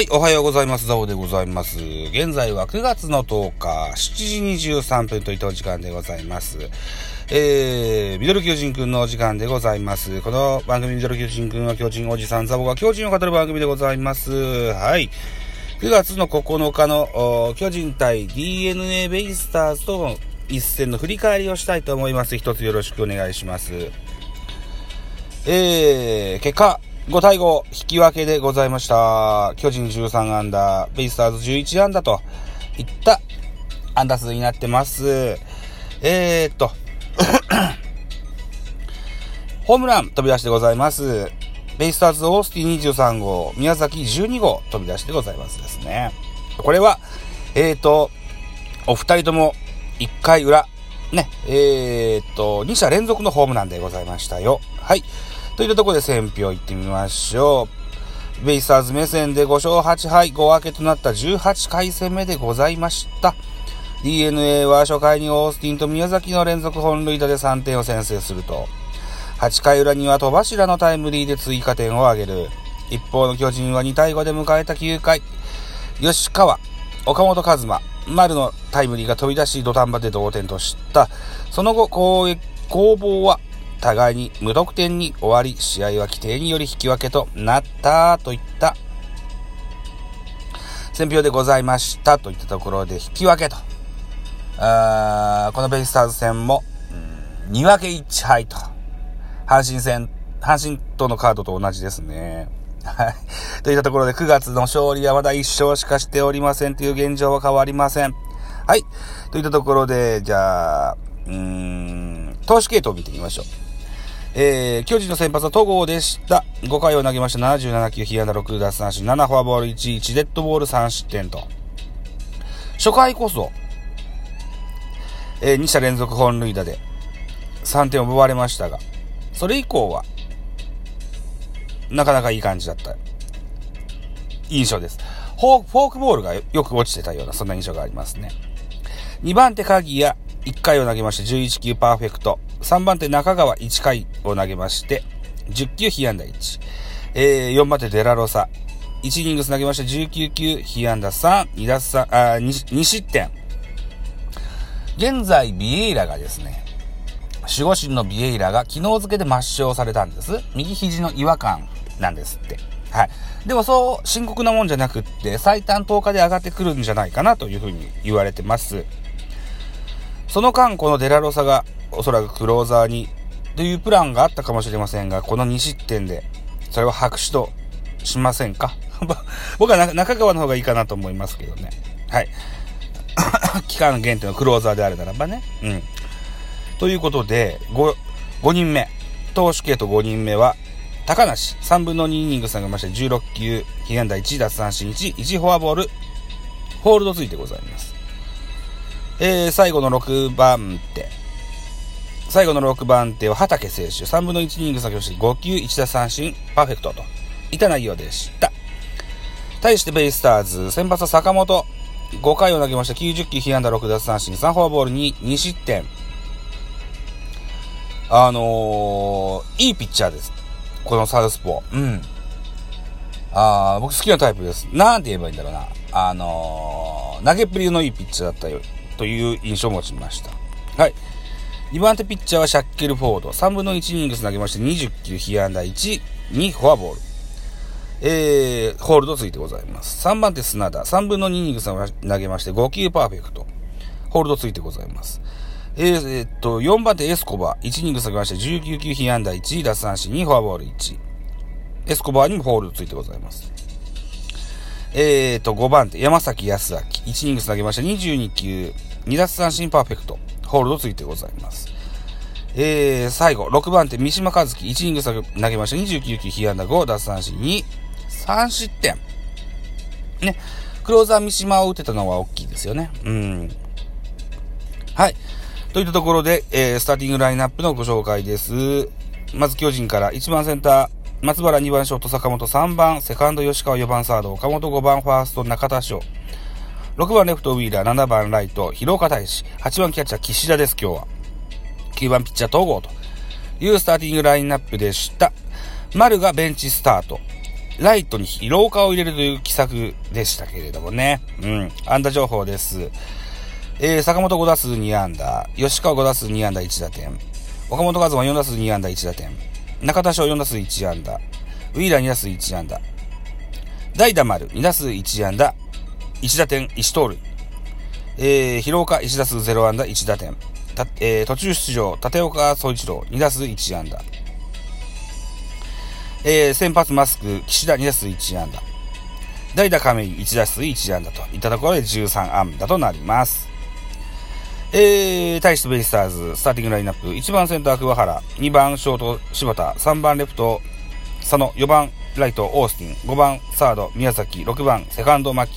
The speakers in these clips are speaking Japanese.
はい、おはようございます。ザボでございます。現在は9月の10日、7時23分といった時間でございます。えー、ミドル巨人くんのお時間でございます。この番組ミドル巨人くんは巨人おじさんザボが巨人を語る番組でございます。はい。9月の9日の巨人対 DNA ベイスターズとの一戦の振り返りをしたいと思います。一つよろしくお願いします。えー、結果、5対5、引き分けでございました。巨人13アンダー、ベイスターズ11アンダーといったアンダー数になってます。えーっと、ホームラン飛び出してございます。ベイスターズオースティ23号、宮崎12号飛び出してございますですね。これは、えーっと、お二人とも1回裏、ね、えーっと、2者連続のホームランでございましたよ。はい。といったところで選票行ってみましょう。ベイスターズ目線で5勝8敗5分けとなった18回戦目でございました。DNA は初回にオースティンと宮崎の連続本塁打で3点を先制すると、8回裏には戸柱のタイムリーで追加点を挙げる。一方の巨人は2対5で迎えた9回、吉川、岡本和真、丸のタイムリーが飛び出し土壇場で同点とした。その後攻撃、攻防は互いに無得点に終わり、試合は規定により引き分けとなったといった選票でございましたといったところで引き分けと。あーこのベイスターズ戦も、うん、2分け1敗と。阪神戦、阪神とのカードと同じですね。はい。といったところで9月の勝利はまだ1勝しかしておりませんという現状は変わりません。はい。といったところで、じゃあ、うーん、投手系統を見てみましょう。えー、巨人の先発は戸郷でした。5回を投げました77球、被安打6奪三振、7フォアボール1、1デッドボール3失点と。初回こそ、えー、2者連続本塁打で3点を奪われましたが、それ以降は、なかなかいい感じだった印象です。フォークボールがよく落ちてたような、そんな印象がありますね。2番手鍵谷、1回を投げまして11球パーフェクト。3番手中川1回を投げまして、10球被安打1。えー、4番手デラロサ。1イニングス投げまして19球被安打3、2奪三、あ2、2失点。現在、ビエイラがですね、守護神のビエイラが昨日付けで抹消されたんです。右肘の違和感なんですって。はい。でもそう深刻なもんじゃなくって、最短10日で上がってくるんじゃないかなというふうに言われてます。その間、このデラロサがおそらくクローザーにというプランがあったかもしれませんが、この2失点で、それは白紙としませんか？僕は中川の方がいいかなと思いますけどね。はい。期間限定のクローザーであるならばね。うん。ということで、5、5人目。投手系と5人目は、高梨。3分の2イニング下げまして、16球、被安打1、奪三振1、1フォアボール、ホールドついてございます。えー、最後の6番手。最後の6番手は畑選手。3分の1イニング先をし5球1打三振、パーフェクトと。いた内容でした。対してベイスターズ、先発は坂本。5回を投げました。90球、被安打6奪三振、3フォアボールに2失点。あのー、いいピッチャーです。このサウスポー。うん。あ僕好きなタイプです。なんて言えばいいんだろうな。あのー、投げっぷりのいいピッチャーだったよ。という印象を持ちました。はい。2番手ピッチャーはシャッケルフォード。3分の1イニングス投げまして20球、被安打1、2フォアボール。えー、ホールドついてございます。3番手砂田。3分の2イニングス投げまして5球パーフェクト。ホールドついてございます。えー、えー、っと、4番手エスコバー。1イニングス投げまして19球、被安打1、奪三振2、フォアボール1。エスコバーにもホールドついてございます。えーと、5番手、山崎康明。1イニングス投げました22球、2奪三振パーフェクト。ホールドついてございます。えー、最後、6番手、三島和樹。1イニング投げました29球、被安打5、奪三振2、3失点。ね。クローザー三島を打てたのは大きいですよね。うん。はい。といったところで、えー、スターティングラインナップのご紹介です。まず巨人から1番センター、松原2番ショート坂本3番、セカンド吉川4番サード、岡本5番ファースト中田翔。6番レフトウィーラー、7番ライト、広岡大志、8番キャッチャー岸田です今日は。9番ピッチャー東郷というスターティングラインナップでした。丸がベンチスタート。ライトに疲労化を入れるという奇策でしたけれどもね。うん。安打情報です。えー、坂本5打数2安打、吉川5打数2安打1打点、岡本和真4打数2安打1打点、中田翔4打数1安打、ウィーラー2打数1安打、代打丸2打数1安打、1打点1盗塁、えー、広岡1打数0安打1打点、たえー、途中出場、立岡総一郎。2打数1安打、えー、先発マスク、岸田2打数1安打、代打亀井1打数1安打と。いったところで13安打となります。えー、対してベイスターズ、スターティングラインナップ、1番センター桑原、2番ショート柴田、3番レフト佐野、4番ライトオースティン、5番サード宮崎、6番セカンド牧、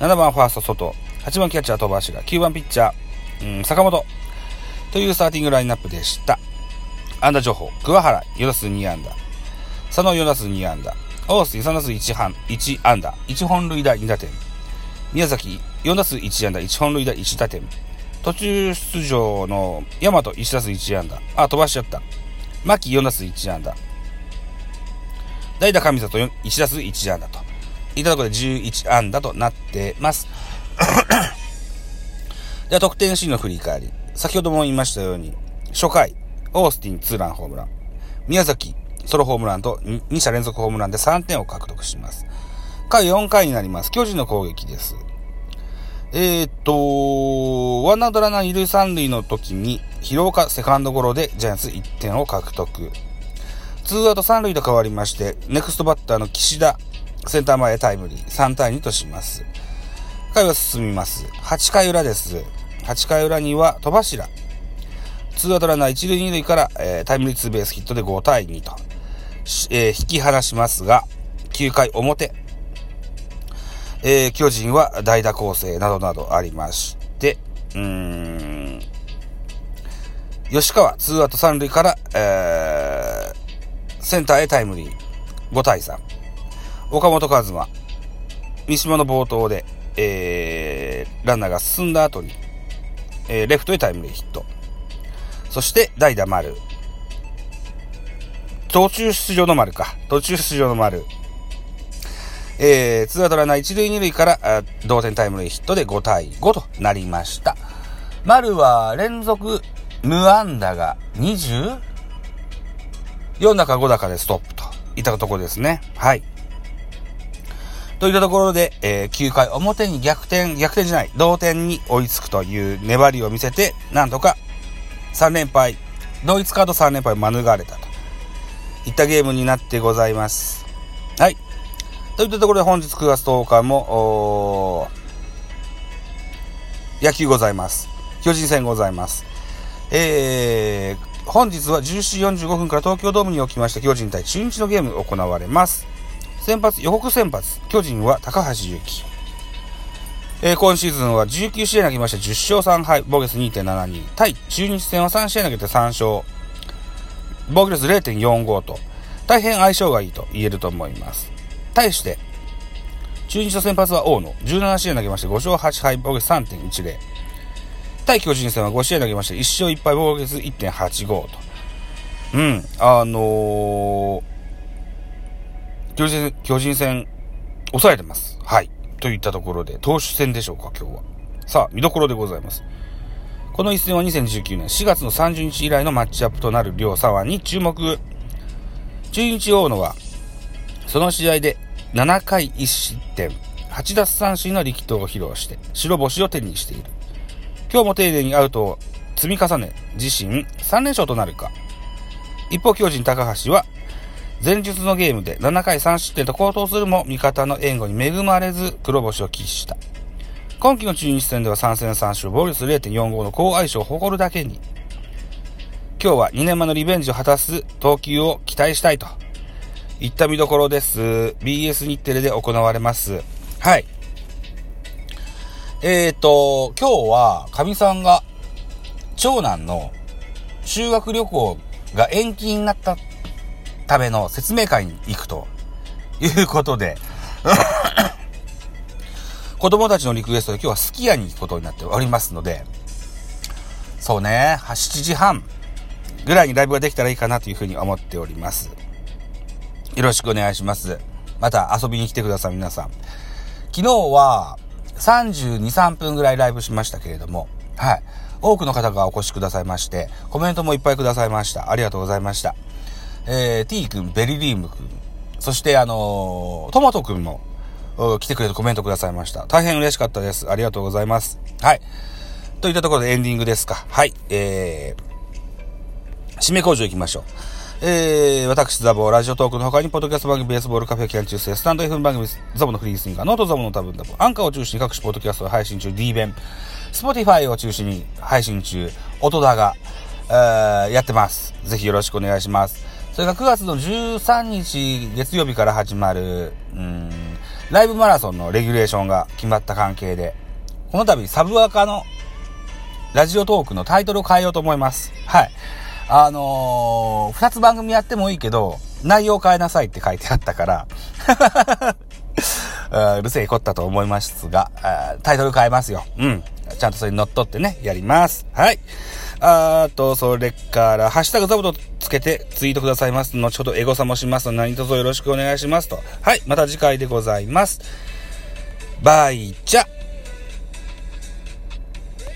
7番ファースト外、8番キャッチャー戸柱、9番ピッチャー、うん、坂本。というスターティングラインナップでした。安打情報、桑原。4打数2安打、佐野4打数2安打、オースティン3打数 1, 半。1安打、1本塁打2打点、宮崎。4打数1安打、1本塁打1打点、途中出場の大和1打数1安打。あ、飛ばしちゃった。牧4打数1安打。代打神里1打数1安打と。いたところで11安打となってます。では、得点シーンの振り返り。先ほども言いましたように、初回、オースティンツーランホームラン。宮崎、ソロホームランと 2, 2者連続ホームランで3点を獲得します。回4回になります。巨人の攻撃です。えー、っと、ワンアウトランナー二塁三塁の時に、広岡セカンドゴロでジャイアンツ1点を獲得。ツーアウト三塁と変わりまして、ネクストバッターの岸田、センター前タイムリー、3対2とします。回は進みます。8回裏です。8回裏には、戸柱。ツーアウトランナー一塁二塁から、えー、タイムリーツーベースヒットで5対2と、えー、引き離しますが、9回表、えー、巨人は代打構成などなどありまして、うーん、吉川、ツーアウト三塁から、えー、センターへタイムリー、5対3。岡本和真、三島の冒頭で、えー、ランナーが進んだ後に、えー、レフトへタイムリーヒット。そして、代打丸。途中出場の丸か。途中出場の丸。えー、ツーアウトランナー一塁二塁から同点タイムリーヒットで5対5となりました。丸は連続無安打が 20? 4打か5打かでストップといったところですね。はい。といったところで、えー、9回表に逆転、逆転じゃない、同点に追いつくという粘りを見せて、なんとか3連敗、同一カード3連敗を免れたといったゲームになってございます。はい。といったところで本日9月10日も、野球ございます。巨人戦ございます。えー、本日は17時45分から東京ドームにおきまして巨人対中日のゲーム行われます。先発、予告先発、巨人は高橋祐希。えー、今シーズンは19試合投げまして10勝3敗、防御率2.72。対中日戦は3試合投げて3勝、防御率0.45と、大変相性がいいと言えると思います。対して、中日の先発は大野。17試合投げまして5勝8敗、防御率3.10。対巨人戦は5試合投げまして1勝1敗、防御率1.85と。うん、あのー、巨人巨人戦、抑えてます。はい。といったところで、投手戦でしょうか、今日は。さあ、見どころでございます。この一戦は2019年4月の30日以来のマッチアップとなる両左腕に注目。中日大野は、その試合で7回1失点、8奪三振の力投を披露して白星を手にしている。今日も丁寧にアウトを積み重ね、自身3連勝となるか。一方、巨人高橋は、前日のゲームで7回3失点と高騰するも味方の援護に恵まれず黒星を喫した。今季の中日戦では3戦3勝、防御率0.45の好相性を誇るだけに、今日は2年前のリベンジを果たす投球を期待したいといった見どころです。BS 日テレで行われます。はい。えっ、ー、と、今日は、かみさんが、長男の修学旅行が延期になったための説明会に行くということで 子供たちのリクエストで今日はすき家に行くことになっておりますので、そうね、7時半ぐらいにライブができたらいいかなというふうに思っております。よろしくお願いします。また遊びに来てください、皆さん。昨日は32、3分ぐらいライブしましたけれども、はい。多くの方がお越しくださいまして、コメントもいっぱいくださいました。ありがとうございました。えー、T 君、ベリリーム君、そしてあのー、トマト君も、来てくれてコメントくださいました。大変嬉しかったです。ありがとうございます。はい。といったところでエンディングですか。はい。えー、締め工場行きましょう。えー、私、ザボ、ラジオトークの他に、ポッドキャスト番組、ベースボールカフェキャン中世、スタンド F 番組、ザボのフリースインガー、ノートザボの多分ザボ、アンカーを中心に各種ポッドキャストを配信中、D 弁、スポティファイを中心に配信中、音だが、えー、やってます。ぜひよろしくお願いします。それが9月の13日月曜日から始まる、うん、ライブマラソンのレギュレーションが決まった関係で、この度サブアカのラジオトークのタイトルを変えようと思います。はい。あのー、二つ番組やってもいいけど、内容変えなさいって書いてあったから うるせえこったと思いますが、タイトル変えますよ。うん。ちゃんとそれに乗っ取ってね、やります。はい。あと、それから、ハッシュタグザボとけてツイートくださいます。後ほどエゴサもしますので、何卒よろしくお願いしますと。はい、また次回でございます。バイチャ